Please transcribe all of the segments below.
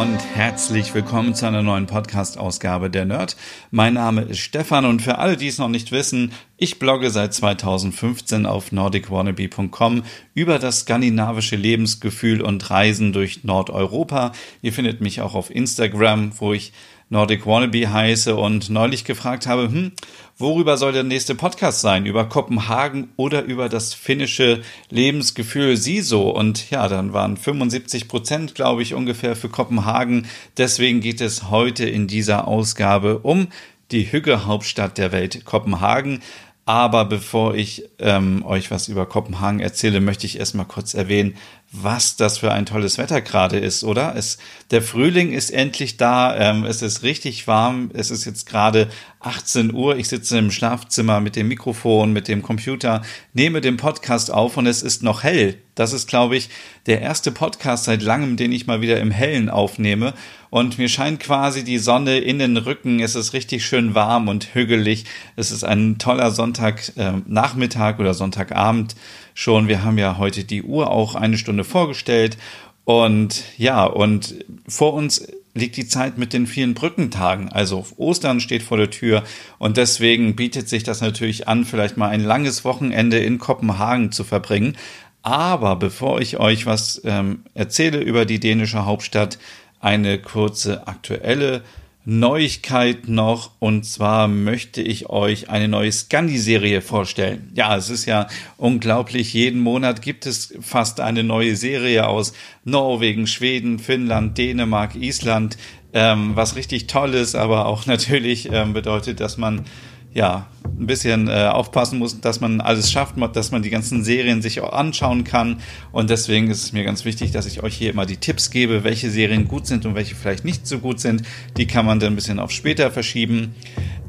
Und herzlich willkommen zu einer neuen Podcast-Ausgabe der Nerd. Mein Name ist Stefan und für alle, die es noch nicht wissen, ich blogge seit 2015 auf nordicwannabe.com über das skandinavische Lebensgefühl und Reisen durch Nordeuropa. Ihr findet mich auch auf Instagram, wo ich Nordic Wannabe heiße und neulich gefragt habe, hm, worüber soll der nächste Podcast sein? Über Kopenhagen oder über das finnische Lebensgefühl SISO? Und ja, dann waren 75 Prozent, glaube ich, ungefähr für Kopenhagen. Deswegen geht es heute in dieser Ausgabe um die Hügge-Hauptstadt der Welt, Kopenhagen. Aber bevor ich ähm, euch was über Kopenhagen erzähle, möchte ich erstmal kurz erwähnen, was das für ein tolles Wetter gerade ist, oder? Es, der Frühling ist endlich da, ähm, es ist richtig warm, es ist jetzt gerade 18 Uhr, ich sitze im Schlafzimmer mit dem Mikrofon, mit dem Computer, nehme den Podcast auf und es ist noch hell. Das ist, glaube ich, der erste Podcast seit langem, den ich mal wieder im Hellen aufnehme. Und mir scheint quasi die Sonne in den Rücken. Es ist richtig schön warm und hügelig. Es ist ein toller Sonntagnachmittag äh, oder Sonntagabend schon. Wir haben ja heute die Uhr auch eine Stunde vorgestellt. Und ja, und vor uns liegt die Zeit mit den vielen Brückentagen. Also Ostern steht vor der Tür und deswegen bietet sich das natürlich an, vielleicht mal ein langes Wochenende in Kopenhagen zu verbringen. Aber bevor ich euch was ähm, erzähle über die dänische Hauptstadt, eine kurze aktuelle Neuigkeit noch. Und zwar möchte ich euch eine neue Scandi-Serie vorstellen. Ja, es ist ja unglaublich, jeden Monat gibt es fast eine neue Serie aus Norwegen, Schweden, Finnland, Dänemark, Island, ähm, was richtig toll ist, aber auch natürlich ähm, bedeutet, dass man ja, ein bisschen äh, aufpassen muss, dass man alles schafft, dass man die ganzen Serien sich auch anschauen kann. Und deswegen ist es mir ganz wichtig, dass ich euch hier immer die Tipps gebe, welche Serien gut sind und welche vielleicht nicht so gut sind. Die kann man dann ein bisschen auf später verschieben.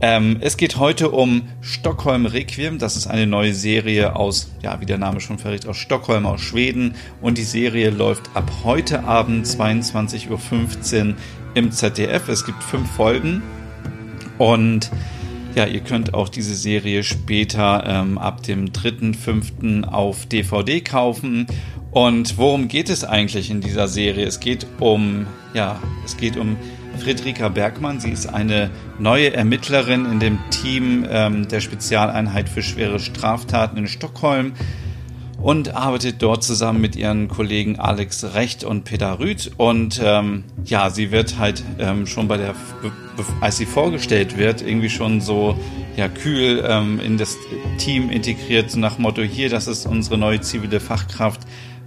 Ähm, es geht heute um Stockholm Requiem. Das ist eine neue Serie aus, ja, wie der Name schon verrät, aus Stockholm, aus Schweden. Und die Serie läuft ab heute Abend 22.15 Uhr im ZDF. Es gibt fünf Folgen. Und ja, ihr könnt auch diese Serie später ähm, ab dem 3.5. auf DVD kaufen. Und worum geht es eigentlich in dieser Serie? Es geht um, ja, es geht um Friedrika Bergmann. Sie ist eine neue Ermittlerin in dem Team ähm, der Spezialeinheit für schwere Straftaten in Stockholm und arbeitet dort zusammen mit ihren Kollegen Alex Recht und Peter Rüth. Und ähm, ja, sie wird halt ähm, schon bei der, als sie vorgestellt wird, irgendwie schon so ja kühl ähm, in das Team integriert, so nach Motto hier, das ist unsere neue zivile Fachkraft.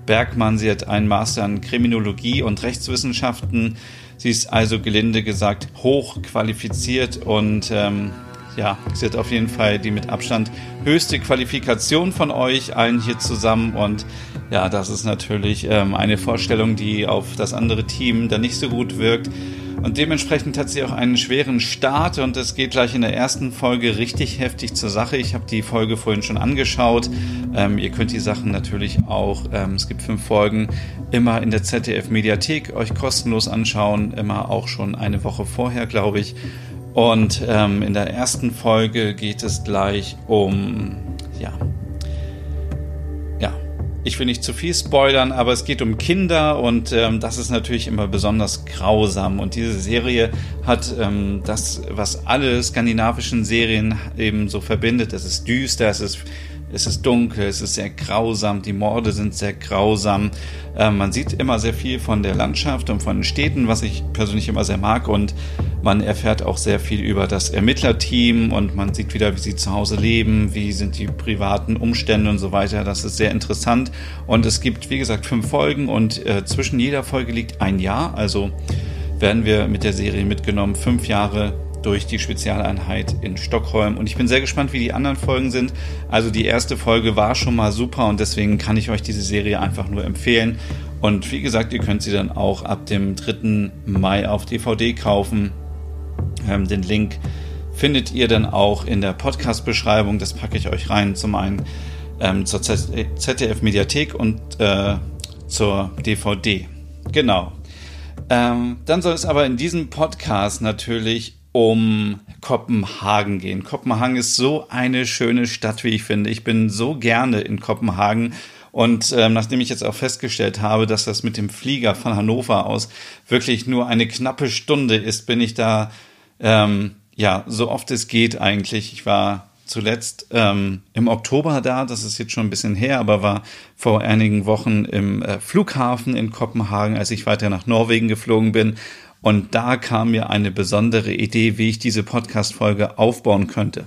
Bergmann, sie hat einen Master in Kriminologie und Rechtswissenschaften. Sie ist also gelinde gesagt hoch qualifiziert und ähm, ja, sie hat auf jeden Fall die mit Abstand höchste Qualifikation von euch allen hier zusammen. Und ja, das ist natürlich ähm, eine Vorstellung, die auf das andere Team dann nicht so gut wirkt. Und dementsprechend hat sie auch einen schweren Start und es geht gleich in der ersten Folge richtig heftig zur Sache. Ich habe die Folge vorhin schon angeschaut. Ähm, ihr könnt die Sachen natürlich auch, ähm, es gibt fünf Folgen, immer in der ZDF Mediathek euch kostenlos anschauen. Immer auch schon eine Woche vorher, glaube ich. Und ähm, in der ersten Folge geht es gleich um, ja, ja, ich will nicht zu viel spoilern, aber es geht um Kinder und ähm, das ist natürlich immer besonders grausam. Und diese Serie hat ähm, das, was alle skandinavischen Serien eben so verbindet. Es ist düster, es ist es ist dunkel, es ist sehr grausam, die Morde sind sehr grausam. Äh, man sieht immer sehr viel von der Landschaft und von den Städten, was ich persönlich immer sehr mag. Und man erfährt auch sehr viel über das Ermittlerteam und man sieht wieder, wie sie zu Hause leben, wie sind die privaten Umstände und so weiter. Das ist sehr interessant. Und es gibt, wie gesagt, fünf Folgen und äh, zwischen jeder Folge liegt ein Jahr. Also werden wir mit der Serie mitgenommen. Fünf Jahre durch die Spezialeinheit in Stockholm. Und ich bin sehr gespannt, wie die anderen Folgen sind. Also die erste Folge war schon mal super und deswegen kann ich euch diese Serie einfach nur empfehlen. Und wie gesagt, ihr könnt sie dann auch ab dem 3. Mai auf DVD kaufen. Ähm, den Link findet ihr dann auch in der Podcast-Beschreibung. Das packe ich euch rein. Zum einen ähm, zur ZDF-Mediathek und äh, zur DVD. Genau. Ähm, dann soll es aber in diesem Podcast natürlich um Kopenhagen gehen. Kopenhagen ist so eine schöne Stadt, wie ich finde. Ich bin so gerne in Kopenhagen. Und ähm, nachdem ich jetzt auch festgestellt habe, dass das mit dem Flieger von Hannover aus wirklich nur eine knappe Stunde ist, bin ich da ähm, ja so oft es geht eigentlich. Ich war zuletzt ähm, im Oktober da, das ist jetzt schon ein bisschen her, aber war vor einigen Wochen im äh, Flughafen in Kopenhagen, als ich weiter nach Norwegen geflogen bin. Und da kam mir eine besondere Idee, wie ich diese Podcast-Folge aufbauen könnte.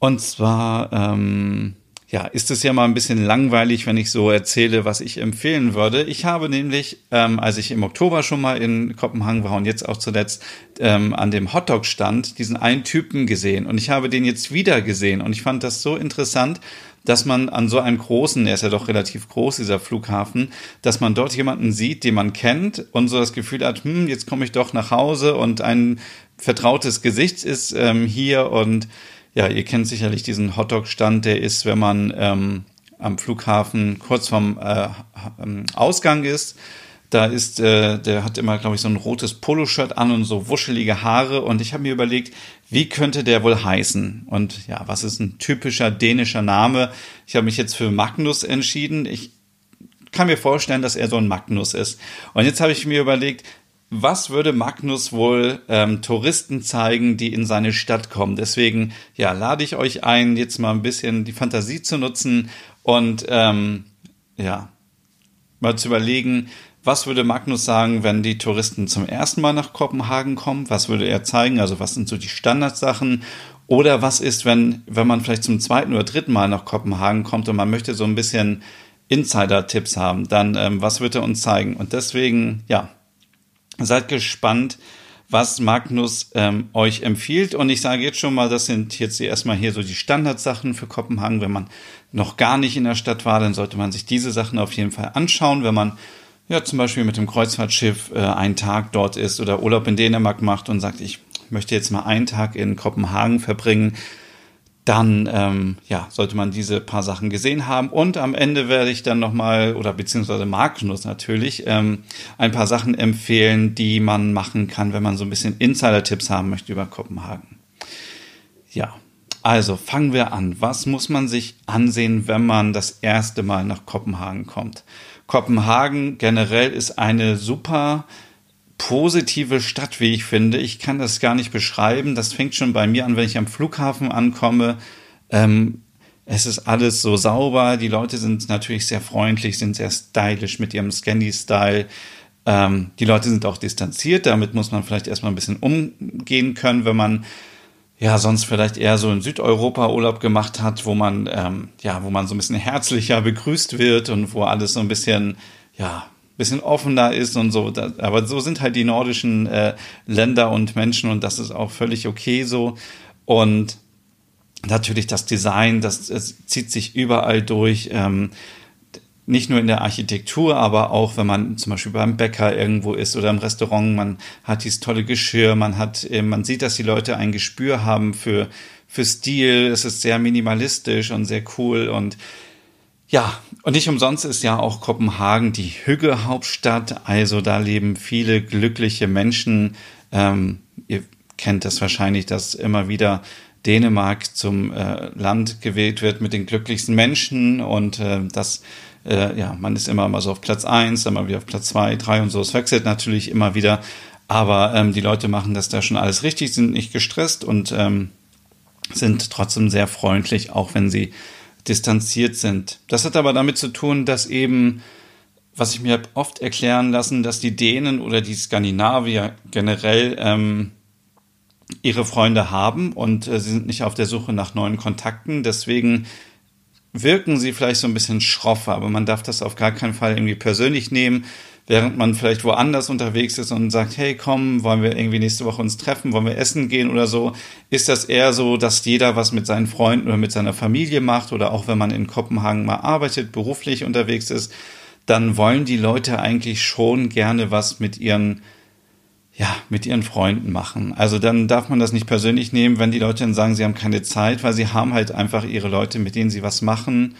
Und zwar ähm, ja, ist es ja mal ein bisschen langweilig, wenn ich so erzähle, was ich empfehlen würde. Ich habe nämlich, ähm, als ich im Oktober schon mal in Kopenhagen war und jetzt auch zuletzt ähm, an dem Hotdog-Stand diesen einen Typen gesehen und ich habe den jetzt wieder gesehen und ich fand das so interessant, dass man an so einem großen, er ist ja doch relativ groß, dieser Flughafen, dass man dort jemanden sieht, den man kennt und so das Gefühl hat, hm, jetzt komme ich doch nach Hause und ein vertrautes Gesicht ist ähm, hier und ja, ihr kennt sicherlich diesen Hotdog-Stand, der ist, wenn man ähm, am Flughafen kurz vorm äh, ähm, Ausgang ist. Da ist, äh, der hat immer, glaube ich, so ein rotes Poloshirt an und so wuschelige Haare. Und ich habe mir überlegt, wie könnte der wohl heißen? Und ja, was ist ein typischer dänischer Name? Ich habe mich jetzt für Magnus entschieden. Ich kann mir vorstellen, dass er so ein Magnus ist. Und jetzt habe ich mir überlegt, was würde Magnus wohl ähm, Touristen zeigen, die in seine Stadt kommen? Deswegen, ja, lade ich euch ein, jetzt mal ein bisschen die Fantasie zu nutzen und ähm, ja, mal zu überlegen, was würde Magnus sagen, wenn die Touristen zum ersten Mal nach Kopenhagen kommen? Was würde er zeigen? Also was sind so die Standardsachen? Oder was ist, wenn, wenn man vielleicht zum zweiten oder dritten Mal nach Kopenhagen kommt und man möchte so ein bisschen Insider-Tipps haben? Dann ähm, was wird er uns zeigen? Und deswegen, ja, Seid gespannt, was Magnus ähm, euch empfiehlt. Und ich sage jetzt schon mal, das sind jetzt erstmal hier so die Standardsachen für Kopenhagen. Wenn man noch gar nicht in der Stadt war, dann sollte man sich diese Sachen auf jeden Fall anschauen. Wenn man ja zum Beispiel mit dem Kreuzfahrtschiff äh, einen Tag dort ist oder Urlaub in Dänemark macht und sagt, ich möchte jetzt mal einen Tag in Kopenhagen verbringen, dann ähm, ja, sollte man diese paar Sachen gesehen haben. Und am Ende werde ich dann nochmal, oder beziehungsweise Magnus natürlich, ähm, ein paar Sachen empfehlen, die man machen kann, wenn man so ein bisschen Insider-Tipps haben möchte über Kopenhagen. Ja, also fangen wir an. Was muss man sich ansehen, wenn man das erste Mal nach Kopenhagen kommt? Kopenhagen generell ist eine super positive Stadt, wie ich finde. Ich kann das gar nicht beschreiben. Das fängt schon bei mir an, wenn ich am Flughafen ankomme. Ähm, es ist alles so sauber. Die Leute sind natürlich sehr freundlich, sind sehr stylisch mit ihrem Scandi-Style. Ähm, die Leute sind auch distanziert. Damit muss man vielleicht erstmal ein bisschen umgehen können, wenn man ja sonst vielleicht eher so in Südeuropa Urlaub gemacht hat, wo man ähm, ja, wo man so ein bisschen herzlicher begrüßt wird und wo alles so ein bisschen ja bisschen offener ist und so. Aber so sind halt die nordischen äh, Länder und Menschen und das ist auch völlig okay so. Und natürlich das Design, das, das zieht sich überall durch. Ähm, nicht nur in der Architektur, aber auch wenn man zum Beispiel beim Bäcker irgendwo ist oder im Restaurant, man hat dieses tolle Geschirr, man hat, äh, man sieht, dass die Leute ein Gespür haben für, für Stil. Es ist sehr minimalistisch und sehr cool und ja, und nicht umsonst ist ja auch Kopenhagen die Hügge-Hauptstadt. Also da leben viele glückliche Menschen. Ähm, ihr kennt das wahrscheinlich, dass immer wieder Dänemark zum äh, Land gewählt wird mit den glücklichsten Menschen und äh, das äh, ja, man ist immer mal so auf Platz eins, dann mal wieder auf Platz zwei, drei und so. Es wechselt natürlich immer wieder, aber ähm, die Leute machen das da schon alles richtig, sind nicht gestresst und ähm, sind trotzdem sehr freundlich, auch wenn sie distanziert sind. Das hat aber damit zu tun, dass eben, was ich mir oft erklären lassen, dass die Dänen oder die Skandinavier generell ähm, ihre Freunde haben und äh, sie sind nicht auf der Suche nach neuen Kontakten. Deswegen wirken sie vielleicht so ein bisschen schroff, aber man darf das auf gar keinen Fall irgendwie persönlich nehmen während man vielleicht woanders unterwegs ist und sagt, hey, komm, wollen wir irgendwie nächste Woche uns treffen, wollen wir essen gehen oder so, ist das eher so, dass jeder was mit seinen Freunden oder mit seiner Familie macht oder auch wenn man in Kopenhagen mal arbeitet, beruflich unterwegs ist, dann wollen die Leute eigentlich schon gerne was mit ihren ja, mit ihren Freunden machen. Also dann darf man das nicht persönlich nehmen, wenn die Leute dann sagen, sie haben keine Zeit, weil sie haben halt einfach ihre Leute, mit denen sie was machen.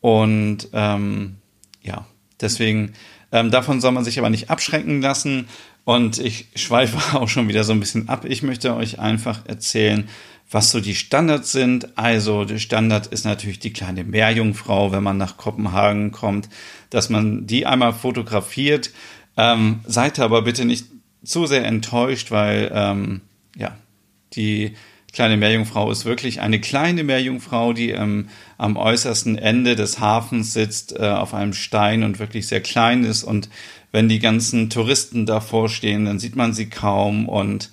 Und ähm, ja, deswegen, ähm, davon soll man sich aber nicht abschrecken lassen. Und ich schweife auch schon wieder so ein bisschen ab. Ich möchte euch einfach erzählen, was so die Standards sind. Also der Standard ist natürlich die kleine Meerjungfrau, wenn man nach Kopenhagen kommt, dass man die einmal fotografiert. Ähm, seid aber bitte nicht zu sehr enttäuscht, weil ähm, ja, die kleine Meerjungfrau ist wirklich eine kleine Meerjungfrau, die ähm, am äußersten Ende des Hafens sitzt, äh, auf einem Stein und wirklich sehr klein ist. Und wenn die ganzen Touristen davor stehen, dann sieht man sie kaum. Und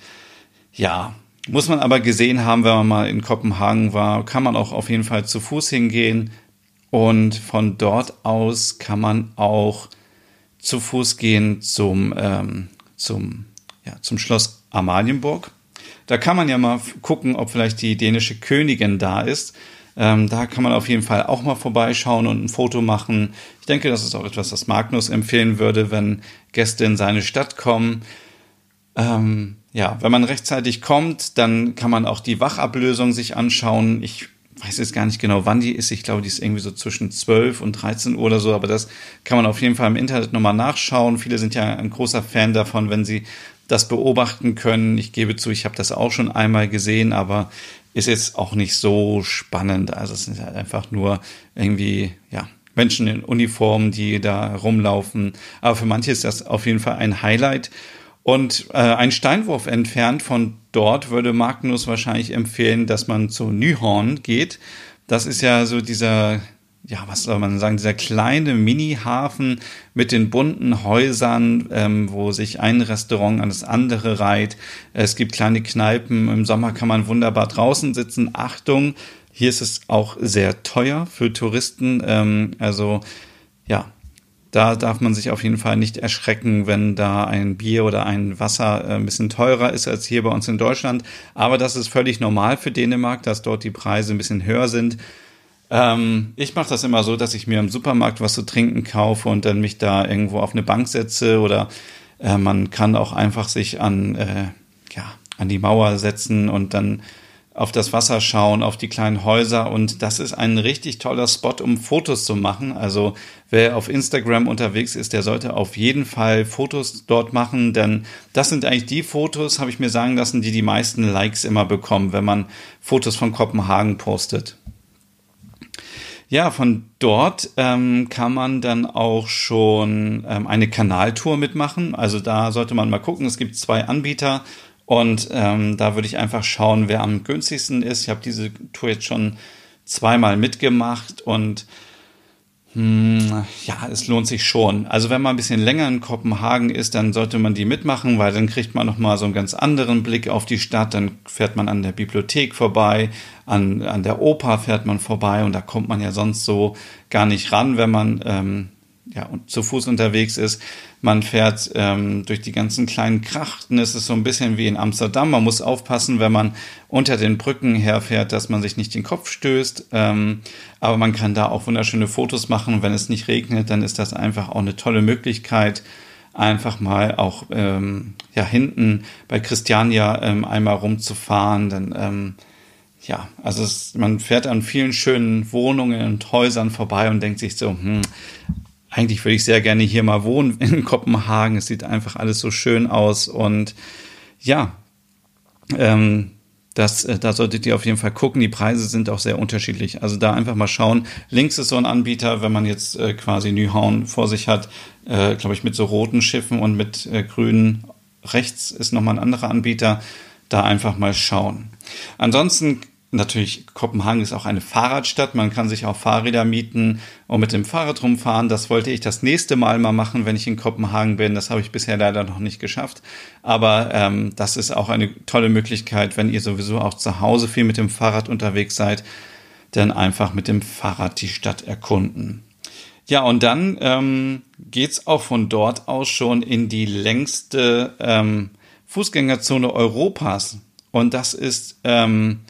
ja, muss man aber gesehen haben, wenn man mal in Kopenhagen war, kann man auch auf jeden Fall zu Fuß hingehen. Und von dort aus kann man auch zu Fuß gehen zum ähm, zum, ja, zum Schloss Amalienburg. Da kann man ja mal gucken, ob vielleicht die dänische Königin da ist. Ähm, da kann man auf jeden Fall auch mal vorbeischauen und ein Foto machen. Ich denke, das ist auch etwas, das Magnus empfehlen würde, wenn Gäste in seine Stadt kommen. Ähm, ja, wenn man rechtzeitig kommt, dann kann man auch die Wachablösung sich anschauen. Ich weiß jetzt gar nicht genau, wann die ist. Ich glaube, die ist irgendwie so zwischen 12 und 13 Uhr oder so, aber das kann man auf jeden Fall im Internet nochmal nachschauen. Viele sind ja ein großer Fan davon, wenn sie das beobachten können. Ich gebe zu, ich habe das auch schon einmal gesehen, aber ist jetzt auch nicht so spannend. Also es sind halt einfach nur irgendwie, ja, Menschen in Uniformen, die da rumlaufen. Aber für manche ist das auf jeden Fall ein Highlight. Und äh, ein Steinwurf entfernt von dort würde Magnus wahrscheinlich empfehlen, dass man zu Nyhorn geht. Das ist ja so dieser, ja, was soll man sagen, dieser kleine Mini-Hafen mit den bunten Häusern, ähm, wo sich ein Restaurant an das andere reiht. Es gibt kleine Kneipen. Im Sommer kann man wunderbar draußen sitzen. Achtung, hier ist es auch sehr teuer für Touristen. Ähm, also ja, da darf man sich auf jeden Fall nicht erschrecken, wenn da ein Bier oder ein Wasser äh, ein bisschen teurer ist als hier bei uns in Deutschland. Aber das ist völlig normal für Dänemark, dass dort die Preise ein bisschen höher sind. Ähm, ich mache das immer so, dass ich mir im Supermarkt was zu trinken kaufe und dann mich da irgendwo auf eine Bank setze oder äh, man kann auch einfach sich an, äh, ja, an die Mauer setzen und dann auf das Wasser schauen, auf die kleinen Häuser und das ist ein richtig toller Spot, um Fotos zu machen. Also wer auf Instagram unterwegs ist, der sollte auf jeden Fall Fotos dort machen, denn das sind eigentlich die Fotos, habe ich mir sagen lassen, die die meisten Likes immer bekommen, wenn man Fotos von Kopenhagen postet. Ja, von dort ähm, kann man dann auch schon ähm, eine Kanaltour mitmachen. Also da sollte man mal gucken. Es gibt zwei Anbieter. Und ähm, da würde ich einfach schauen, wer am günstigsten ist. Ich habe diese Tour jetzt schon zweimal mitgemacht und hm, ja, es lohnt sich schon. Also wenn man ein bisschen länger in Kopenhagen ist, dann sollte man die mitmachen, weil dann kriegt man nochmal so einen ganz anderen Blick auf die Stadt. Dann fährt man an der Bibliothek vorbei, an, an der Oper fährt man vorbei und da kommt man ja sonst so gar nicht ran, wenn man ähm, ja, zu Fuß unterwegs ist. Man fährt ähm, durch die ganzen kleinen Krachten. Es ist so ein bisschen wie in Amsterdam. Man muss aufpassen, wenn man unter den Brücken herfährt, dass man sich nicht den Kopf stößt. Ähm, aber man kann da auch wunderschöne Fotos machen. wenn es nicht regnet, dann ist das einfach auch eine tolle Möglichkeit, einfach mal auch ähm, ja hinten bei Christiania ähm, einmal rumzufahren. Dann ähm, ja, also es, man fährt an vielen schönen Wohnungen und Häusern vorbei und denkt sich so, hm, eigentlich würde ich sehr gerne hier mal wohnen in Kopenhagen. Es sieht einfach alles so schön aus und ja, ähm, das, äh, da solltet ihr auf jeden Fall gucken. Die Preise sind auch sehr unterschiedlich. Also da einfach mal schauen. Links ist so ein Anbieter, wenn man jetzt äh, quasi Nyhauen vor sich hat, äh, glaube ich, mit so roten Schiffen und mit äh, grünen. Rechts ist nochmal ein anderer Anbieter. Da einfach mal schauen. Ansonsten Natürlich, Kopenhagen ist auch eine Fahrradstadt. Man kann sich auch Fahrräder mieten und mit dem Fahrrad rumfahren. Das wollte ich das nächste Mal mal machen, wenn ich in Kopenhagen bin. Das habe ich bisher leider noch nicht geschafft. Aber ähm, das ist auch eine tolle Möglichkeit, wenn ihr sowieso auch zu Hause viel mit dem Fahrrad unterwegs seid, dann einfach mit dem Fahrrad die Stadt erkunden. Ja, und dann ähm, geht's auch von dort aus schon in die längste ähm, Fußgängerzone Europas. Und das ist ähm,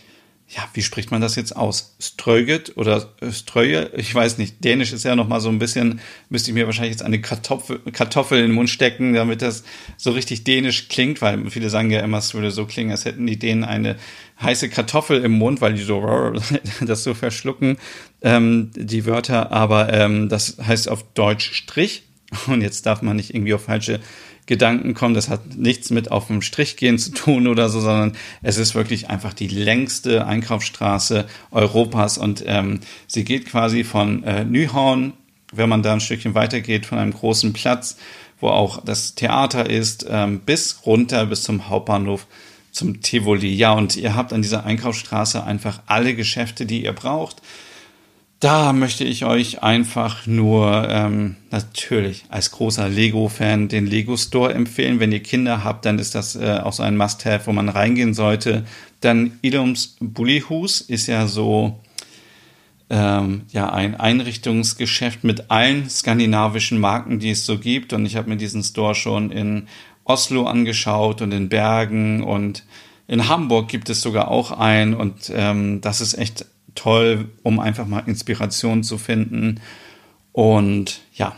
ja, wie spricht man das jetzt aus? Ströget oder Ströje? Ich weiß nicht. Dänisch ist ja noch mal so ein bisschen, müsste ich mir wahrscheinlich jetzt eine Kartoffel, Kartoffel in den Mund stecken, damit das so richtig dänisch klingt, weil viele sagen ja immer, es würde so klingen, als hätten die Dänen eine heiße Kartoffel im Mund, weil die so das so verschlucken, ähm, die Wörter. Aber ähm, das heißt auf Deutsch Strich. Und jetzt darf man nicht irgendwie auf falsche Gedanken kommen. Das hat nichts mit auf dem Strich gehen zu tun oder so, sondern es ist wirklich einfach die längste Einkaufsstraße Europas und ähm, sie geht quasi von äh, Nyhorn, wenn man da ein Stückchen weitergeht, von einem großen Platz, wo auch das Theater ist, ähm, bis runter bis zum Hauptbahnhof zum Tivoli. Ja, und ihr habt an dieser Einkaufsstraße einfach alle Geschäfte, die ihr braucht. Da möchte ich euch einfach nur ähm, natürlich als großer Lego-Fan den Lego Store empfehlen. Wenn ihr Kinder habt, dann ist das äh, auch so ein Must-Have, wo man reingehen sollte. Dann Ilums Bullihus ist ja so ähm, ja ein Einrichtungsgeschäft mit allen skandinavischen Marken, die es so gibt. Und ich habe mir diesen Store schon in Oslo angeschaut und in Bergen und in Hamburg gibt es sogar auch einen. Und ähm, das ist echt toll, um einfach mal Inspiration zu finden. Und ja,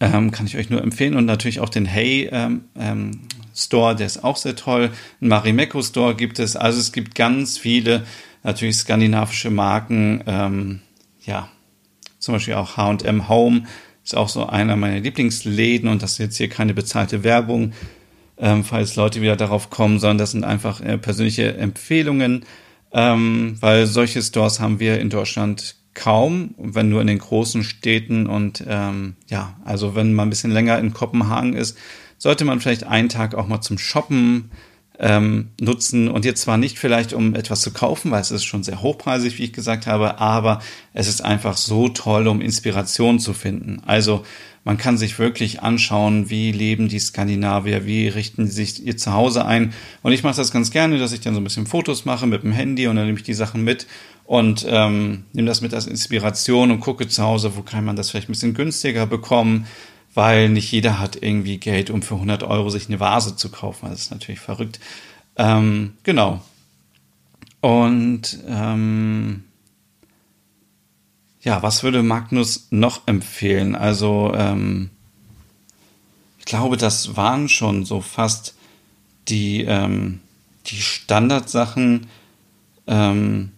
ähm, kann ich euch nur empfehlen. Und natürlich auch den Hey ähm, ähm, Store, der ist auch sehr toll. Ein Marimekko Store gibt es. Also es gibt ganz viele natürlich skandinavische Marken. Ähm, ja, zum Beispiel auch H&M Home ist auch so einer meiner Lieblingsläden. Und das ist jetzt hier keine bezahlte Werbung, ähm, falls Leute wieder darauf kommen, sondern das sind einfach äh, persönliche Empfehlungen ähm, weil solche Stores haben wir in Deutschland kaum, wenn nur in den großen Städten und ähm, ja, also wenn man ein bisschen länger in Kopenhagen ist, sollte man vielleicht einen Tag auch mal zum Shoppen ähm, nutzen und jetzt zwar nicht vielleicht um etwas zu kaufen, weil es ist schon sehr hochpreisig, wie ich gesagt habe, aber es ist einfach so toll, um Inspiration zu finden. Also man kann sich wirklich anschauen, wie leben die Skandinavier, wie richten sie sich ihr Zuhause ein. Und ich mache das ganz gerne, dass ich dann so ein bisschen Fotos mache mit dem Handy und dann nehme ich die Sachen mit und ähm, nehme das mit als Inspiration und gucke zu Hause, wo kann man das vielleicht ein bisschen günstiger bekommen, weil nicht jeder hat irgendwie Geld, um für 100 Euro sich eine Vase zu kaufen. Das ist natürlich verrückt. Ähm, genau. Und ähm, ja, was würde Magnus noch empfehlen? Also, ähm, ich glaube, das waren schon so fast die, ähm, die Standardsachen ähm,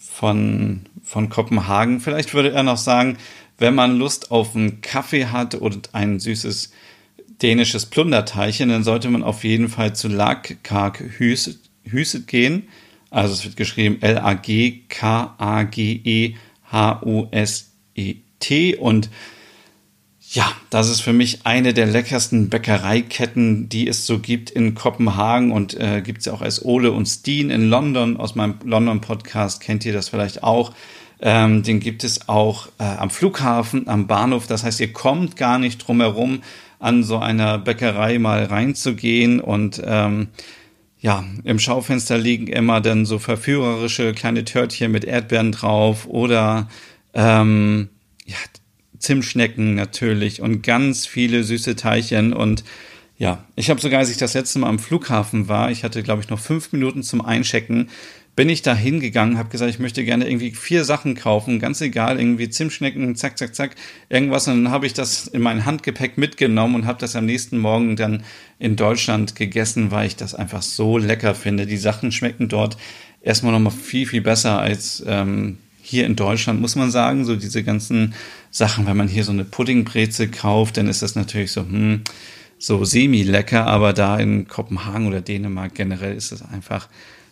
von, von Kopenhagen. Vielleicht würde er noch sagen, wenn man Lust auf einen Kaffee hat und ein süßes dänisches Plunderteilchen, dann sollte man auf jeden Fall zu Lagkark Hüset gehen. Also es wird geschrieben L-A-G-K-A-G-E H-U-S-E-T. Und ja, das ist für mich eine der leckersten Bäckereiketten, die es so gibt in Kopenhagen und äh, gibt es ja auch als Ole und Steen in London. Aus meinem London-Podcast kennt ihr das vielleicht auch. Ähm, den gibt es auch äh, am Flughafen, am Bahnhof. Das heißt, ihr kommt gar nicht drum herum, an so einer Bäckerei mal reinzugehen und ähm, ja, im Schaufenster liegen immer dann so verführerische kleine Törtchen mit Erdbeeren drauf oder ähm, ja, Zimtschnecken natürlich und ganz viele süße Teilchen. Und ja, ich habe sogar, als ich das letzte Mal am Flughafen war, ich hatte glaube ich noch fünf Minuten zum Einchecken, bin ich da hingegangen, habe gesagt, ich möchte gerne irgendwie vier Sachen kaufen, ganz egal, irgendwie Zimtschnecken, zack, zack, zack, irgendwas. Und dann habe ich das in mein Handgepäck mitgenommen und habe das am nächsten Morgen dann in Deutschland gegessen, weil ich das einfach so lecker finde. Die Sachen schmecken dort erstmal nochmal viel, viel besser als ähm, hier in Deutschland, muss man sagen. So diese ganzen Sachen, wenn man hier so eine Puddingbreze kauft, dann ist das natürlich so, hm, so semi-lecker, aber da in Kopenhagen oder Dänemark generell ist es einfach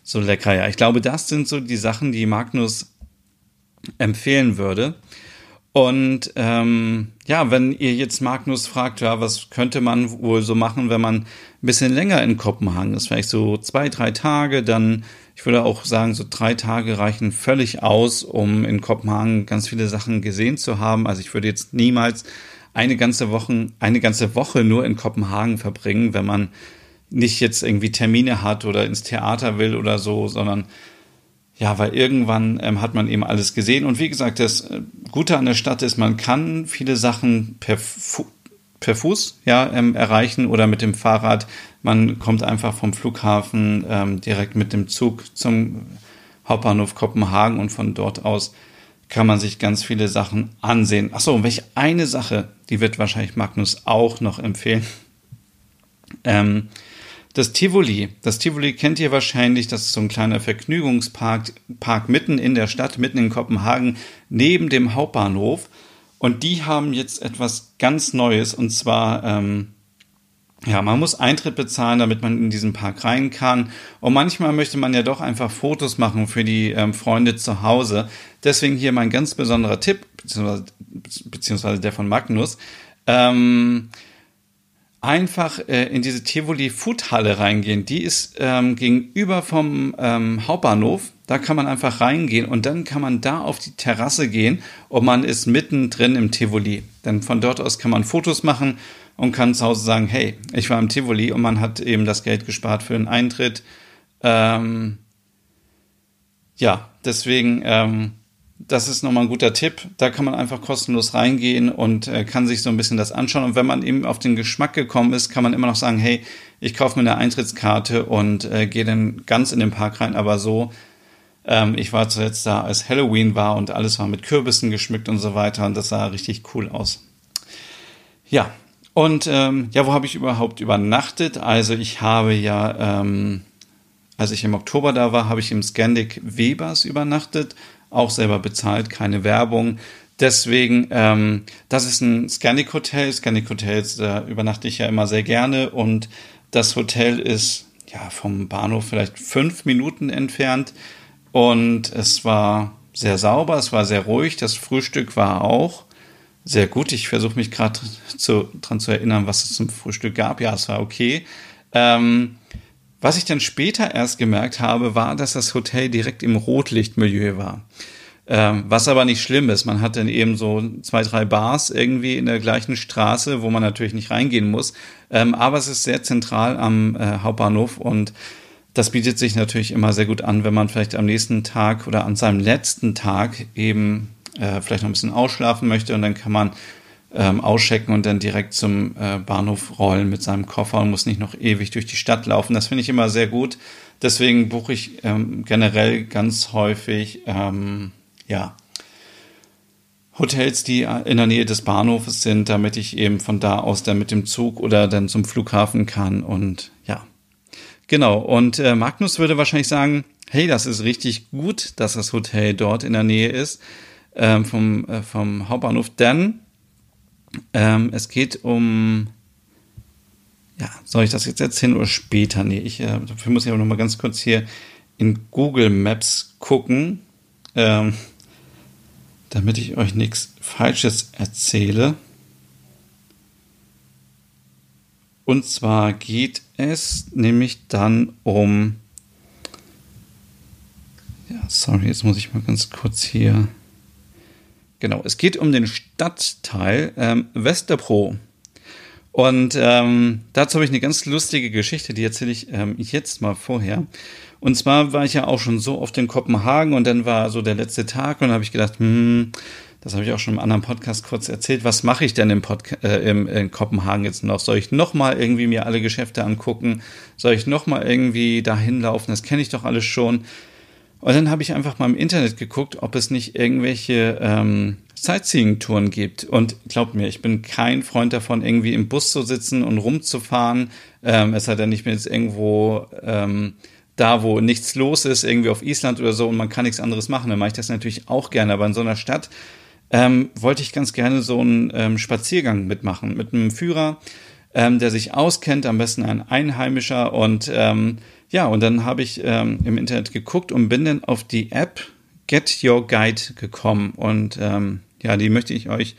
so lecker. Ja, ich glaube, das sind so die Sachen, die Magnus empfehlen würde. Und ähm, ja, wenn ihr jetzt Magnus fragt, ja, was könnte man wohl so machen, wenn man ein bisschen länger in Kopenhagen ist, vielleicht so zwei, drei Tage, dann, ich würde auch sagen, so drei Tage reichen völlig aus, um in Kopenhagen ganz viele Sachen gesehen zu haben. Also ich würde jetzt niemals eine ganze Woche, eine ganze Woche nur in Kopenhagen verbringen, wenn man nicht jetzt irgendwie Termine hat oder ins Theater will oder so, sondern ja, weil irgendwann ähm, hat man eben alles gesehen. Und wie gesagt, das äh, Gute an der Stadt ist, man kann viele Sachen per, Fu per Fuß ja, ähm, erreichen oder mit dem Fahrrad. Man kommt einfach vom Flughafen ähm, direkt mit dem Zug zum Hauptbahnhof Kopenhagen und von dort aus kann man sich ganz viele Sachen ansehen. Achso, und welche eine Sache, die wird wahrscheinlich Magnus auch noch empfehlen. Ähm, das Tivoli. Das Tivoli kennt ihr wahrscheinlich. Das ist so ein kleiner Vergnügungspark Park mitten in der Stadt, mitten in Kopenhagen, neben dem Hauptbahnhof. Und die haben jetzt etwas ganz Neues. Und zwar, ähm, ja, man muss Eintritt bezahlen, damit man in diesen Park rein kann. Und manchmal möchte man ja doch einfach Fotos machen für die ähm, Freunde zu Hause. Deswegen hier mein ganz besonderer Tipp, beziehungsweise, beziehungsweise der von Magnus. Ähm, einfach äh, in diese Tivoli Foodhalle reingehen. Die ist ähm, gegenüber vom ähm, Hauptbahnhof. Da kann man einfach reingehen und dann kann man da auf die Terrasse gehen und man ist mittendrin im Tivoli. Denn von dort aus kann man Fotos machen und kann zu Hause sagen, hey, ich war im Tivoli und man hat eben das Geld gespart für den Eintritt. Ähm, ja, deswegen ähm, das ist nochmal ein guter Tipp. Da kann man einfach kostenlos reingehen und äh, kann sich so ein bisschen das anschauen. Und wenn man eben auf den Geschmack gekommen ist, kann man immer noch sagen, hey, ich kaufe mir eine Eintrittskarte und äh, gehe dann ganz in den Park rein. Aber so, ähm, ich war zuletzt da, als Halloween war und alles war mit Kürbissen geschmückt und so weiter. Und das sah richtig cool aus. Ja, und ähm, ja, wo habe ich überhaupt übernachtet? Also ich habe ja, ähm, als ich im Oktober da war, habe ich im Scandic Webers übernachtet auch selber bezahlt, keine Werbung. Deswegen, ähm, das ist ein Scandic Hotel. Scandic Hotels, da übernachte ich ja immer sehr gerne und das Hotel ist ja vom Bahnhof vielleicht fünf Minuten entfernt und es war sehr sauber, es war sehr ruhig. Das Frühstück war auch sehr gut. Ich versuche mich gerade zu, daran zu erinnern, was es zum Frühstück gab. Ja, es war okay. Ähm, was ich dann später erst gemerkt habe, war, dass das Hotel direkt im Rotlichtmilieu war. Ähm, was aber nicht schlimm ist. Man hat dann eben so zwei, drei Bars irgendwie in der gleichen Straße, wo man natürlich nicht reingehen muss. Ähm, aber es ist sehr zentral am äh, Hauptbahnhof und das bietet sich natürlich immer sehr gut an, wenn man vielleicht am nächsten Tag oder an seinem letzten Tag eben äh, vielleicht noch ein bisschen ausschlafen möchte und dann kann man ähm, auschecken und dann direkt zum äh, Bahnhof rollen mit seinem Koffer und muss nicht noch ewig durch die Stadt laufen. Das finde ich immer sehr gut. Deswegen buche ich ähm, generell ganz häufig ähm, ja, Hotels, die in der Nähe des Bahnhofes sind, damit ich eben von da aus dann mit dem Zug oder dann zum Flughafen kann. Und ja, genau. Und äh, Magnus würde wahrscheinlich sagen, hey, das ist richtig gut, dass das Hotel dort in der Nähe ist ähm, vom, äh, vom Hauptbahnhof, denn ähm, es geht um. Ja, soll ich das jetzt erzählen oder später? Nee, ich, äh, dafür muss ich aber noch mal ganz kurz hier in Google Maps gucken, ähm, damit ich euch nichts Falsches erzähle. Und zwar geht es nämlich dann um. Ja, sorry, jetzt muss ich mal ganz kurz hier. Genau, es geht um den Stadtteil ähm, Westerbro. Und ähm, dazu habe ich eine ganz lustige Geschichte, die erzähle ich ähm, jetzt mal vorher. Und zwar war ich ja auch schon so oft in Kopenhagen und dann war so der letzte Tag und habe ich gedacht, hm, das habe ich auch schon im anderen Podcast kurz erzählt. Was mache ich denn im Podca äh, im, in Kopenhagen jetzt noch? Soll ich nochmal irgendwie mir alle Geschäfte angucken? Soll ich nochmal irgendwie dahin laufen? Das kenne ich doch alles schon. Und dann habe ich einfach mal im Internet geguckt, ob es nicht irgendwelche ähm, Sightseeing-Touren gibt. Und glaubt mir, ich bin kein Freund davon, irgendwie im Bus zu sitzen und rumzufahren. Ähm, es sei denn, ich bin jetzt irgendwo ähm, da, wo nichts los ist, irgendwie auf Island oder so und man kann nichts anderes machen. Dann mache ich das natürlich auch gerne. Aber in so einer Stadt ähm, wollte ich ganz gerne so einen ähm, Spaziergang mitmachen mit einem Führer, ähm, der sich auskennt, am besten ein Einheimischer und ähm, ja, und dann habe ich ähm, im Internet geguckt und bin dann auf die App Get Your Guide gekommen. Und ähm, ja, die möchte ich euch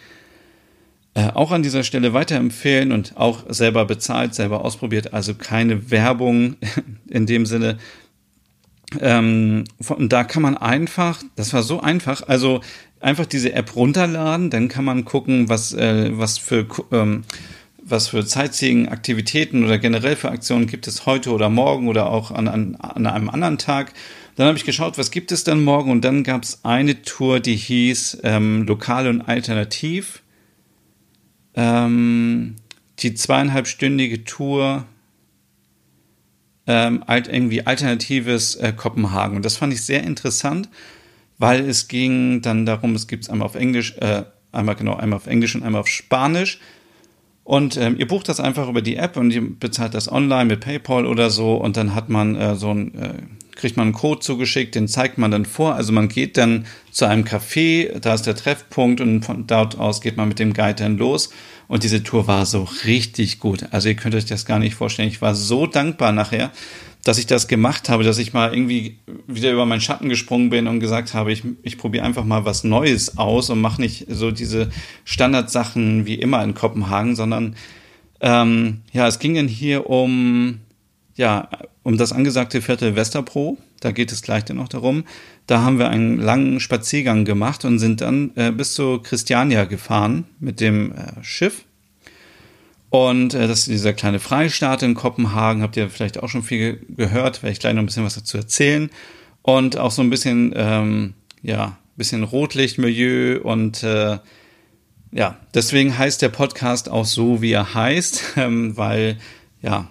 äh, auch an dieser Stelle weiterempfehlen und auch selber bezahlt, selber ausprobiert. Also keine Werbung in dem Sinne. Ähm, und da kann man einfach, das war so einfach, also einfach diese App runterladen, dann kann man gucken, was, äh, was für ähm, was für Sightseeing-Aktivitäten oder generell für Aktionen gibt es heute oder morgen oder auch an, an, an einem anderen Tag. Dann habe ich geschaut, was gibt es dann morgen und dann gab es eine Tour, die hieß ähm, Lokal und Alternativ. Ähm, die zweieinhalbstündige Tour ähm, alt, irgendwie alternatives äh, Kopenhagen. Und das fand ich sehr interessant, weil es ging dann darum, es gibt es einmal auf Englisch, äh, einmal genau, einmal auf Englisch und einmal auf Spanisch. Und ähm, ihr bucht das einfach über die App und ihr bezahlt das online mit PayPal oder so und dann hat man äh, so ein, äh, kriegt man einen Code zugeschickt, den zeigt man dann vor. Also man geht dann zu einem Café, da ist der Treffpunkt und von dort aus geht man mit dem Guide dann los. Und diese Tour war so richtig gut. Also ihr könnt euch das gar nicht vorstellen. Ich war so dankbar nachher, dass ich das gemacht habe, dass ich mal irgendwie wieder über meinen Schatten gesprungen bin und gesagt habe, ich, ich probiere einfach mal was Neues aus und mache nicht so diese Standardsachen wie immer in Kopenhagen, sondern ähm, ja, es ging dann hier um ja um das angesagte Viertel Westerpro. Da geht es gleich dann noch darum. Da haben wir einen langen Spaziergang gemacht und sind dann äh, bis zu Christiania gefahren mit dem äh, Schiff und äh, das ist dieser kleine Freistaat in Kopenhagen, habt ihr vielleicht auch schon viel gehört, werde ich gleich noch ein bisschen was dazu erzählen. Und auch so ein bisschen, ähm, ja, bisschen Rotlichtmilieu und äh, ja, deswegen heißt der Podcast auch so, wie er heißt, ähm, weil, ja,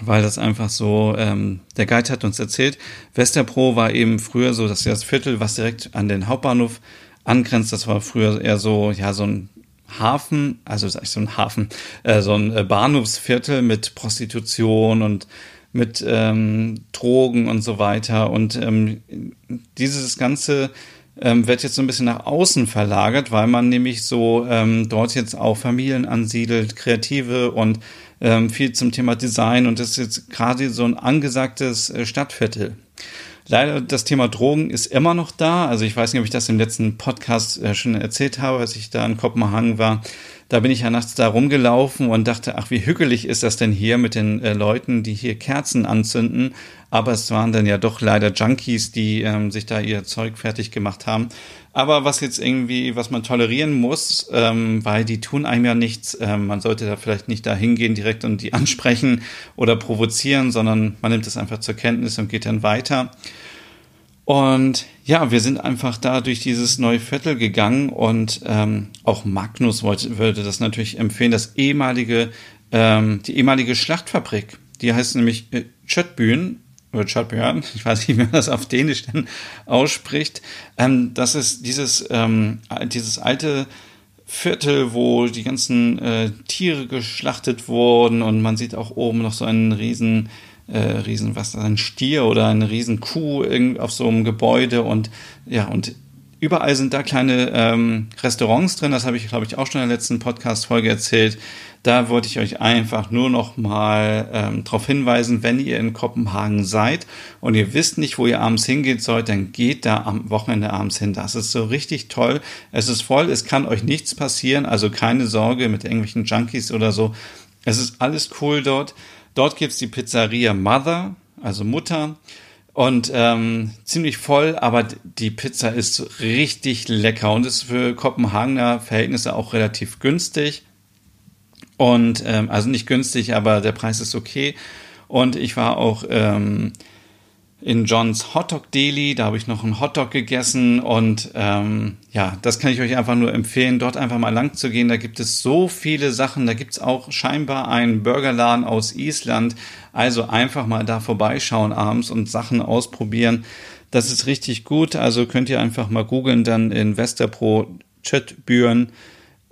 weil das einfach so, ähm, der Guide hat uns erzählt, Westerpro war eben früher so, das ist das Viertel, was direkt an den Hauptbahnhof angrenzt. Das war früher eher so, ja, so ein Hafen, also sag ich so ein Hafen, äh, so ein äh, Bahnhofsviertel mit Prostitution und mit ähm, Drogen und so weiter. Und ähm, dieses Ganze ähm, wird jetzt so ein bisschen nach außen verlagert, weil man nämlich so ähm, dort jetzt auch Familien ansiedelt, Kreative und ähm, viel zum Thema Design. Und das ist jetzt gerade so ein angesagtes äh, Stadtviertel. Leider das Thema Drogen ist immer noch da. Also ich weiß nicht, ob ich das im letzten Podcast äh, schon erzählt habe, als ich da in Kopenhagen war. Da bin ich ja nachts da rumgelaufen und dachte, ach, wie hügelig ist das denn hier mit den äh, Leuten, die hier Kerzen anzünden. Aber es waren dann ja doch leider Junkies, die ähm, sich da ihr Zeug fertig gemacht haben. Aber was jetzt irgendwie, was man tolerieren muss, ähm, weil die tun einem ja nichts. Ähm, man sollte da vielleicht nicht da hingehen direkt und die ansprechen oder provozieren, sondern man nimmt es einfach zur Kenntnis und geht dann weiter. Und ja, wir sind einfach da durch dieses neue Viertel gegangen und ähm, auch Magnus wollte, würde das natürlich empfehlen, das ehemalige, ähm, die ehemalige Schlachtfabrik. Die heißt nämlich äh, Schöttbühn oder Chotbjörn, ich weiß nicht, wie man das auf Dänisch denn ausspricht. Ähm, das ist dieses, ähm, dieses alte Viertel, wo die ganzen äh, Tiere geschlachtet wurden und man sieht auch oben noch so einen riesen, äh, riesen, was ein Stier oder eine riesen Kuh auf so einem Gebäude und ja, und überall sind da kleine ähm, Restaurants drin, das habe ich, glaube ich, auch schon in der letzten Podcast-Folge erzählt. Da wollte ich euch einfach nur noch mal ähm, darauf hinweisen, wenn ihr in Kopenhagen seid und ihr wisst nicht, wo ihr abends hingehen sollt, dann geht da am Wochenende abends hin. Das ist so richtig toll. Es ist voll, es kann euch nichts passieren, also keine Sorge mit irgendwelchen Junkies oder so. Es ist alles cool dort. Dort gibt's die Pizzeria Mother, also Mutter. Und ähm, ziemlich voll, aber die Pizza ist richtig lecker und ist für Kopenhagener Verhältnisse auch relativ günstig. Und ähm, also nicht günstig, aber der Preis ist okay. Und ich war auch ähm, in Johns Hotdog Deli, da habe ich noch einen Hotdog gegessen und ähm, ja, das kann ich euch einfach nur empfehlen, dort einfach mal lang zu gehen. Da gibt es so viele Sachen, da gibt es auch scheinbar einen Burgerladen aus Island. Also einfach mal da vorbeischauen abends und Sachen ausprobieren. Das ist richtig gut. Also könnt ihr einfach mal googeln, dann in Westerpro Chatbüren.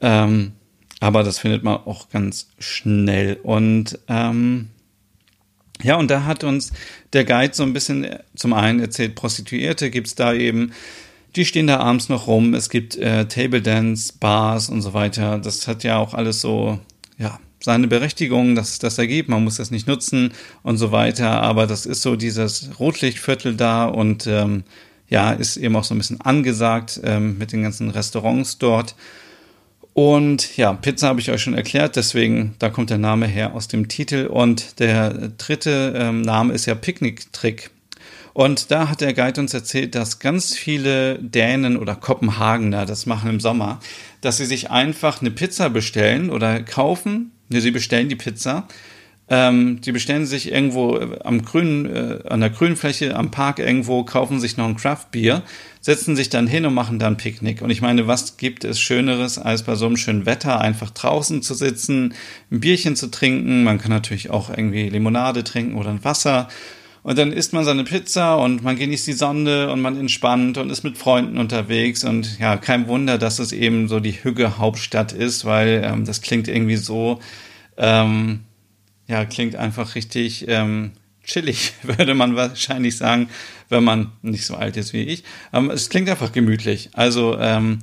Ähm, aber das findet man auch ganz schnell. Und ähm, ja, und da hat uns der Guide so ein bisschen zum einen erzählt, Prostituierte gibt's da eben, die stehen da abends noch rum, es gibt äh, Table Dance, Bars und so weiter. Das hat ja auch alles so, ja, seine Berechtigung, dass das ergibt. Man muss das nicht nutzen und so weiter. Aber das ist so dieses Rotlichtviertel da und ähm, ja, ist eben auch so ein bisschen angesagt ähm, mit den ganzen Restaurants dort. Und ja, Pizza habe ich euch schon erklärt, deswegen, da kommt der Name her aus dem Titel. Und der dritte ähm, Name ist ja Picknick-Trick. Und da hat der Guide uns erzählt, dass ganz viele Dänen oder Kopenhagener das machen im Sommer, dass sie sich einfach eine Pizza bestellen oder kaufen. Ne, sie bestellen die Pizza Ähm, die bestellen sich irgendwo äh, am grünen, äh, an der grünen Fläche, am Park irgendwo, kaufen sich noch ein Craft-Bier, setzen sich dann hin und machen dann Picknick. Und ich meine, was gibt es Schöneres, als bei so einem schönen Wetter einfach draußen zu sitzen, ein Bierchen zu trinken. Man kann natürlich auch irgendwie Limonade trinken oder ein Wasser. Und dann isst man seine Pizza und man genießt die Sonne und man entspannt und ist mit Freunden unterwegs. Und ja, kein Wunder, dass es eben so die Hügge Hauptstadt ist, weil ähm, das klingt irgendwie so, ähm, ja, klingt einfach richtig ähm, chillig, würde man wahrscheinlich sagen, wenn man nicht so alt ist wie ich. Aber es klingt einfach gemütlich. Also ähm,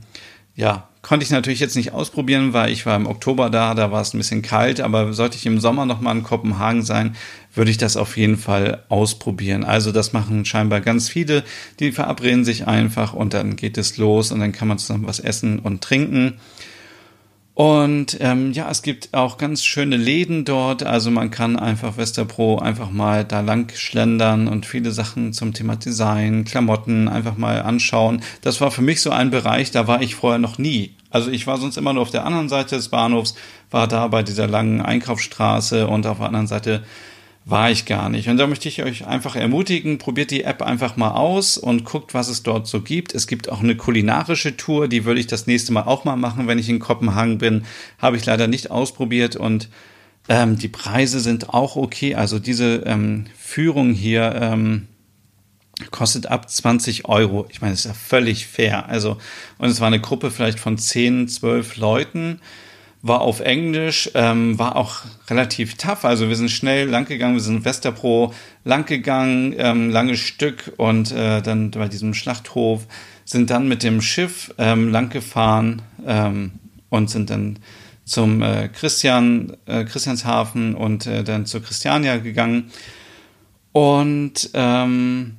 ja, konnte ich natürlich jetzt nicht ausprobieren, weil ich war im Oktober da, da war es ein bisschen kalt, aber sollte ich im Sommer nochmal in Kopenhagen sein, würde ich das auf jeden Fall ausprobieren. Also das machen scheinbar ganz viele, die verabreden sich einfach und dann geht es los und dann kann man zusammen was essen und trinken. Und ähm, ja, es gibt auch ganz schöne Läden dort. Also man kann einfach Westerpro einfach mal da lang schlendern und viele Sachen zum Thema Design, Klamotten einfach mal anschauen. Das war für mich so ein Bereich, da war ich vorher noch nie. Also ich war sonst immer nur auf der anderen Seite des Bahnhofs, war da bei dieser langen Einkaufsstraße und auf der anderen Seite war ich gar nicht. Und da möchte ich euch einfach ermutigen, probiert die App einfach mal aus und guckt, was es dort so gibt. Es gibt auch eine kulinarische Tour, die würde ich das nächste Mal auch mal machen, wenn ich in Kopenhagen bin. Habe ich leider nicht ausprobiert und ähm, die Preise sind auch okay. Also diese ähm, Führung hier ähm, kostet ab 20 Euro. Ich meine, das ist ja völlig fair. Also, und es war eine Gruppe vielleicht von 10, 12 Leuten war auf Englisch, ähm, war auch relativ tough. Also wir sind schnell lang gegangen, wir sind Westerpro lang gegangen, ähm, langes Stück und äh, dann bei diesem Schlachthof sind dann mit dem Schiff ähm, lang gefahren ähm, und sind dann zum äh, Christian, äh, Christianshafen und äh, dann zur Christiania gegangen. Und ähm,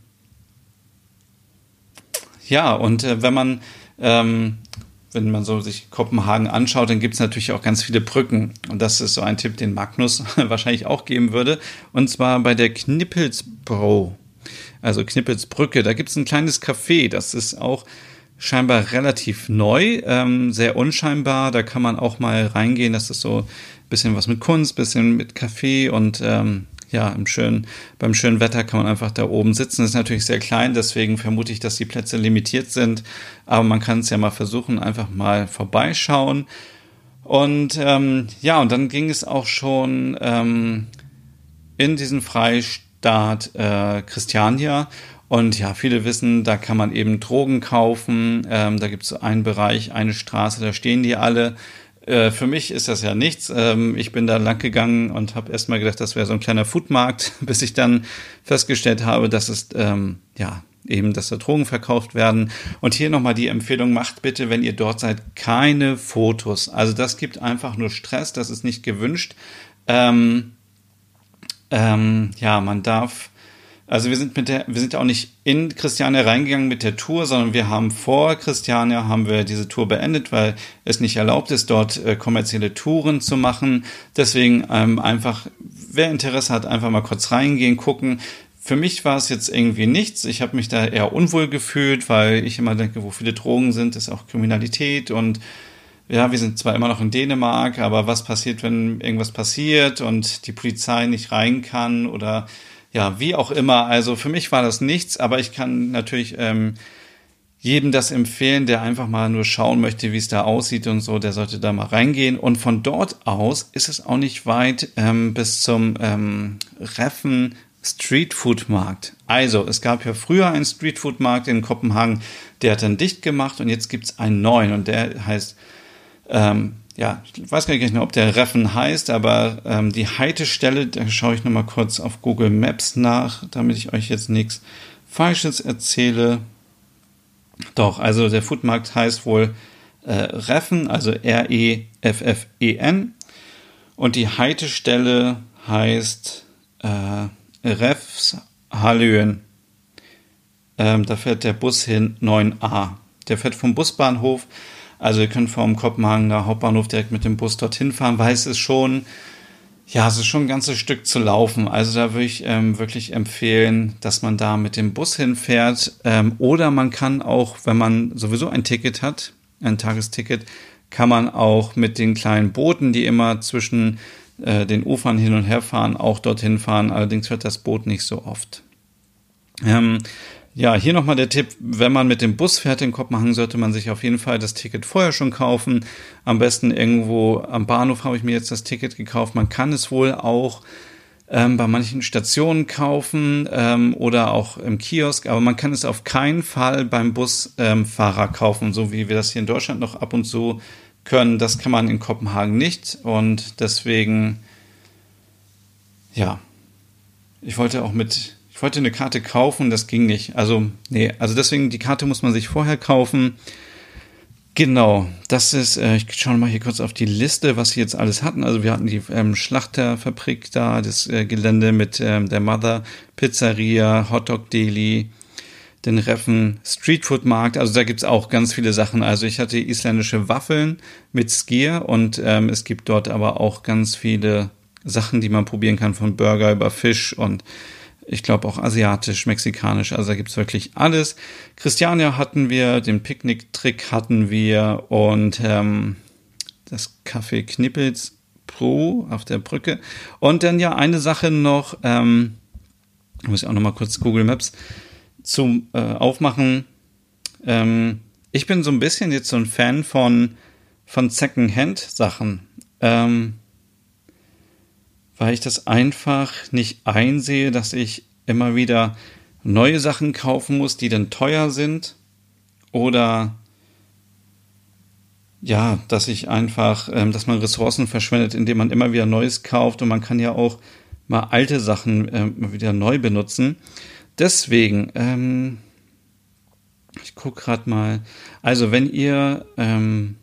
ja, und äh, wenn man ähm, wenn man so sich Kopenhagen anschaut, dann gibt es natürlich auch ganz viele Brücken. Und das ist so ein Tipp, den Magnus wahrscheinlich auch geben würde. Und zwar bei der Knippelsbro, also Knippelsbrücke. Da gibt es ein kleines Café, das ist auch scheinbar relativ neu, ähm, sehr unscheinbar. Da kann man auch mal reingehen. Das ist so ein bisschen was mit Kunst, bisschen mit Kaffee und ähm, ja, im schönen, beim schönen Wetter kann man einfach da oben sitzen. Ist natürlich sehr klein, deswegen vermute ich, dass die Plätze limitiert sind. Aber man kann es ja mal versuchen, einfach mal vorbeischauen. Und ähm, ja, und dann ging es auch schon ähm, in diesen Freistaat äh, Christiania. Und ja, viele wissen, da kann man eben Drogen kaufen. Ähm, da gibt es einen Bereich, eine Straße, da stehen die alle. Äh, für mich ist das ja nichts. Ähm, ich bin da lang gegangen und habe erstmal gedacht, das wäre so ein kleiner Foodmarkt, bis ich dann festgestellt habe, dass es ähm, ja eben, dass da Drogen verkauft werden. Und hier nochmal die Empfehlung, macht bitte, wenn ihr dort seid, keine Fotos. Also das gibt einfach nur Stress, das ist nicht gewünscht. Ähm, ähm, ja, man darf also wir sind mit der, wir sind auch nicht in Christiania reingegangen mit der Tour, sondern wir haben vor Christiania haben wir diese Tour beendet, weil es nicht erlaubt ist, dort äh, kommerzielle Touren zu machen. Deswegen ähm, einfach, wer Interesse hat, einfach mal kurz reingehen, gucken. Für mich war es jetzt irgendwie nichts. Ich habe mich da eher unwohl gefühlt, weil ich immer denke, wo viele Drogen sind, ist auch Kriminalität und ja, wir sind zwar immer noch in Dänemark, aber was passiert, wenn irgendwas passiert und die Polizei nicht rein kann oder ja, wie auch immer. Also für mich war das nichts, aber ich kann natürlich ähm, jedem das empfehlen, der einfach mal nur schauen möchte, wie es da aussieht und so, der sollte da mal reingehen. Und von dort aus ist es auch nicht weit ähm, bis zum ähm, Reffen Streetfood Markt. Also, es gab ja früher einen Streetfood Markt in Kopenhagen, der hat dann dicht gemacht und jetzt gibt es einen neuen und der heißt ähm, ja, ich weiß gar nicht mehr, ob der Reffen heißt, aber ähm, die Haltestelle, da schaue ich nochmal kurz auf Google Maps nach, damit ich euch jetzt nichts Falsches erzähle. Doch, also der Foodmarkt heißt wohl äh, Reffen, also R-E-F-F-E-N. Und die Haltestelle heißt äh, Refs Hallöen. Ähm, da fährt der Bus hin 9a. Der fährt vom Busbahnhof also ihr könnt vom Kopenhagener Hauptbahnhof direkt mit dem Bus dorthin fahren, weil es ist schon, ja, es ist schon ein ganzes Stück zu laufen. Also da würde ich ähm, wirklich empfehlen, dass man da mit dem Bus hinfährt. Ähm, oder man kann auch, wenn man sowieso ein Ticket hat, ein Tagesticket, kann man auch mit den kleinen Booten, die immer zwischen äh, den Ufern hin und her fahren, auch dorthin fahren. Allerdings wird das Boot nicht so oft. Ähm, ja, hier nochmal der Tipp, wenn man mit dem Bus fährt in Kopenhagen, sollte man sich auf jeden Fall das Ticket vorher schon kaufen. Am besten irgendwo am Bahnhof habe ich mir jetzt das Ticket gekauft. Man kann es wohl auch ähm, bei manchen Stationen kaufen ähm, oder auch im Kiosk, aber man kann es auf keinen Fall beim Busfahrer ähm, kaufen, so wie wir das hier in Deutschland noch ab und zu können. Das kann man in Kopenhagen nicht und deswegen, ja, ich wollte auch mit ich wollte eine Karte kaufen, das ging nicht. Also, nee, also deswegen, die Karte muss man sich vorher kaufen. Genau, das ist, äh, ich schaue mal hier kurz auf die Liste, was sie jetzt alles hatten. Also wir hatten die ähm, Schlachterfabrik da, das äh, Gelände mit ähm, der Mother Pizzeria, Hotdog Deli, den Reffen Streetfood Markt. Also da gibt's auch ganz viele Sachen. Also ich hatte isländische Waffeln mit Skier und ähm, es gibt dort aber auch ganz viele Sachen, die man probieren kann, von Burger über Fisch und ich glaube auch asiatisch, mexikanisch, also da gibt's wirklich alles. Christiania hatten wir, den Picknick-Trick hatten wir und ähm, das Café Knippels Pro auf der Brücke. Und dann ja eine Sache noch, ähm, muss ich auch noch mal kurz Google Maps zum äh, Aufmachen. Ähm, ich bin so ein bisschen jetzt so ein Fan von, von Second-Hand-Sachen. Ähm, weil ich das einfach nicht einsehe, dass ich immer wieder neue Sachen kaufen muss, die dann teuer sind oder ja, dass ich einfach, ähm, dass man Ressourcen verschwendet, indem man immer wieder Neues kauft und man kann ja auch mal alte Sachen ähm, wieder neu benutzen. Deswegen, ähm, ich gucke gerade mal, also wenn ihr, ähm,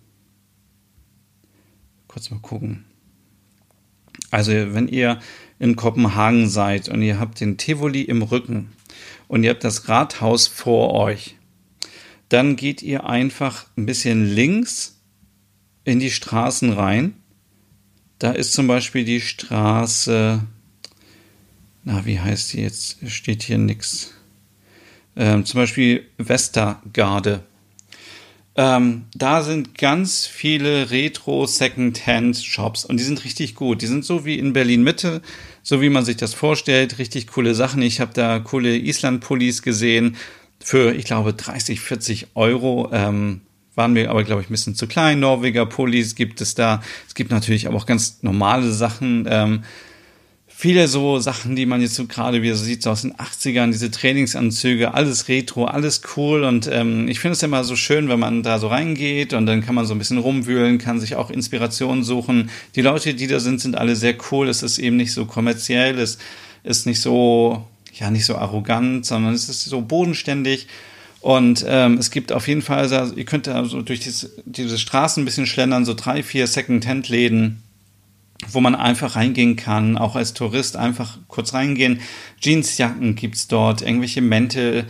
kurz mal gucken, also wenn ihr in Kopenhagen seid und ihr habt den Tivoli im Rücken und ihr habt das Rathaus vor euch, dann geht ihr einfach ein bisschen links in die Straßen rein. Da ist zum Beispiel die Straße, na, wie heißt die jetzt? Steht hier nichts. Ähm, zum Beispiel Westergarde. Ähm, da sind ganz viele Retro Second-Hand Shops und die sind richtig gut. Die sind so wie in Berlin Mitte, so wie man sich das vorstellt, richtig coole Sachen. Ich habe da coole Island-Pullis gesehen für, ich glaube, 30, 40 Euro. Ähm, waren mir aber, glaube ich, ein bisschen zu klein. Norweger Pullis gibt es da. Es gibt natürlich aber auch ganz normale Sachen. Ähm, viele so Sachen, die man jetzt so gerade wieder so sieht, so aus den 80ern, diese Trainingsanzüge, alles retro, alles cool und ähm, ich finde es immer so schön, wenn man da so reingeht und dann kann man so ein bisschen rumwühlen, kann sich auch Inspiration suchen. Die Leute, die da sind, sind alle sehr cool. Es ist eben nicht so kommerziell, es ist nicht so, ja, nicht so arrogant, sondern es ist so bodenständig. Und ähm, es gibt auf jeden Fall, also, ihr könnt da so durch diese, diese Straßen ein bisschen schlendern, so drei, vier Second-Hand-Läden wo man einfach reingehen kann, auch als Tourist einfach kurz reingehen. Jeansjacken gibt's dort, irgendwelche Mäntel,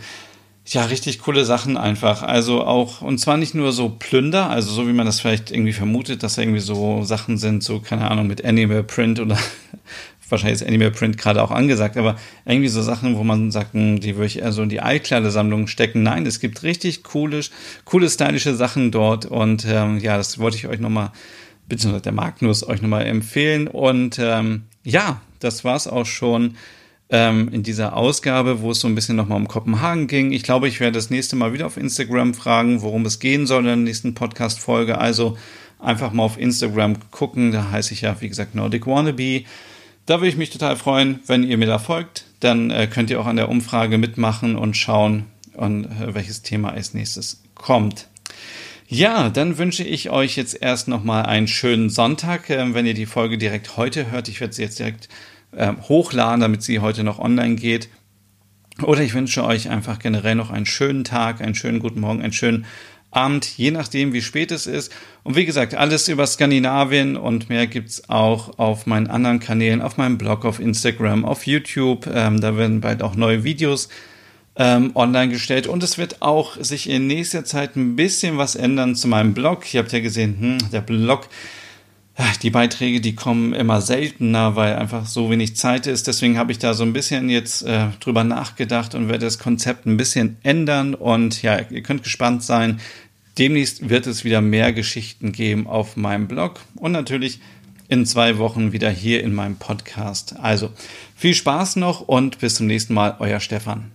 ja, richtig coole Sachen einfach. Also auch, und zwar nicht nur so Plünder, also so wie man das vielleicht irgendwie vermutet, dass irgendwie so Sachen sind, so, keine Ahnung, mit Animal Print oder wahrscheinlich ist Animal Print gerade auch angesagt, aber irgendwie so Sachen, wo man sagt, hm, die würde ich eher so in die Altkleidersammlung stecken. Nein, es gibt richtig coole, coole, stylische Sachen dort und ähm, ja, das wollte ich euch nochmal beziehungsweise der Magnus euch nochmal empfehlen. Und ähm, ja, das war's auch schon ähm, in dieser Ausgabe, wo es so ein bisschen nochmal um Kopenhagen ging. Ich glaube, ich werde das nächste Mal wieder auf Instagram fragen, worum es gehen soll in der nächsten Podcast-Folge. Also einfach mal auf Instagram gucken. Da heiße ich ja, wie gesagt, Nordic Wannabe. Da würde ich mich total freuen, wenn ihr mir da folgt. Dann äh, könnt ihr auch an der Umfrage mitmachen und schauen, und, äh, welches Thema als nächstes kommt. Ja, dann wünsche ich euch jetzt erst nochmal einen schönen Sonntag, äh, wenn ihr die Folge direkt heute hört. Ich werde sie jetzt direkt äh, hochladen, damit sie heute noch online geht. Oder ich wünsche euch einfach generell noch einen schönen Tag, einen schönen guten Morgen, einen schönen Abend, je nachdem, wie spät es ist. Und wie gesagt, alles über Skandinavien und mehr gibt's auch auf meinen anderen Kanälen, auf meinem Blog, auf Instagram, auf YouTube. Ähm, da werden bald auch neue Videos ähm, online gestellt und es wird auch sich in nächster Zeit ein bisschen was ändern zu meinem Blog. Ihr habt ja gesehen, hm, der Blog, die Beiträge, die kommen immer seltener, weil einfach so wenig Zeit ist. Deswegen habe ich da so ein bisschen jetzt äh, drüber nachgedacht und werde das Konzept ein bisschen ändern. Und ja, ihr könnt gespannt sein. Demnächst wird es wieder mehr Geschichten geben auf meinem Blog. Und natürlich in zwei Wochen wieder hier in meinem Podcast. Also viel Spaß noch und bis zum nächsten Mal, euer Stefan.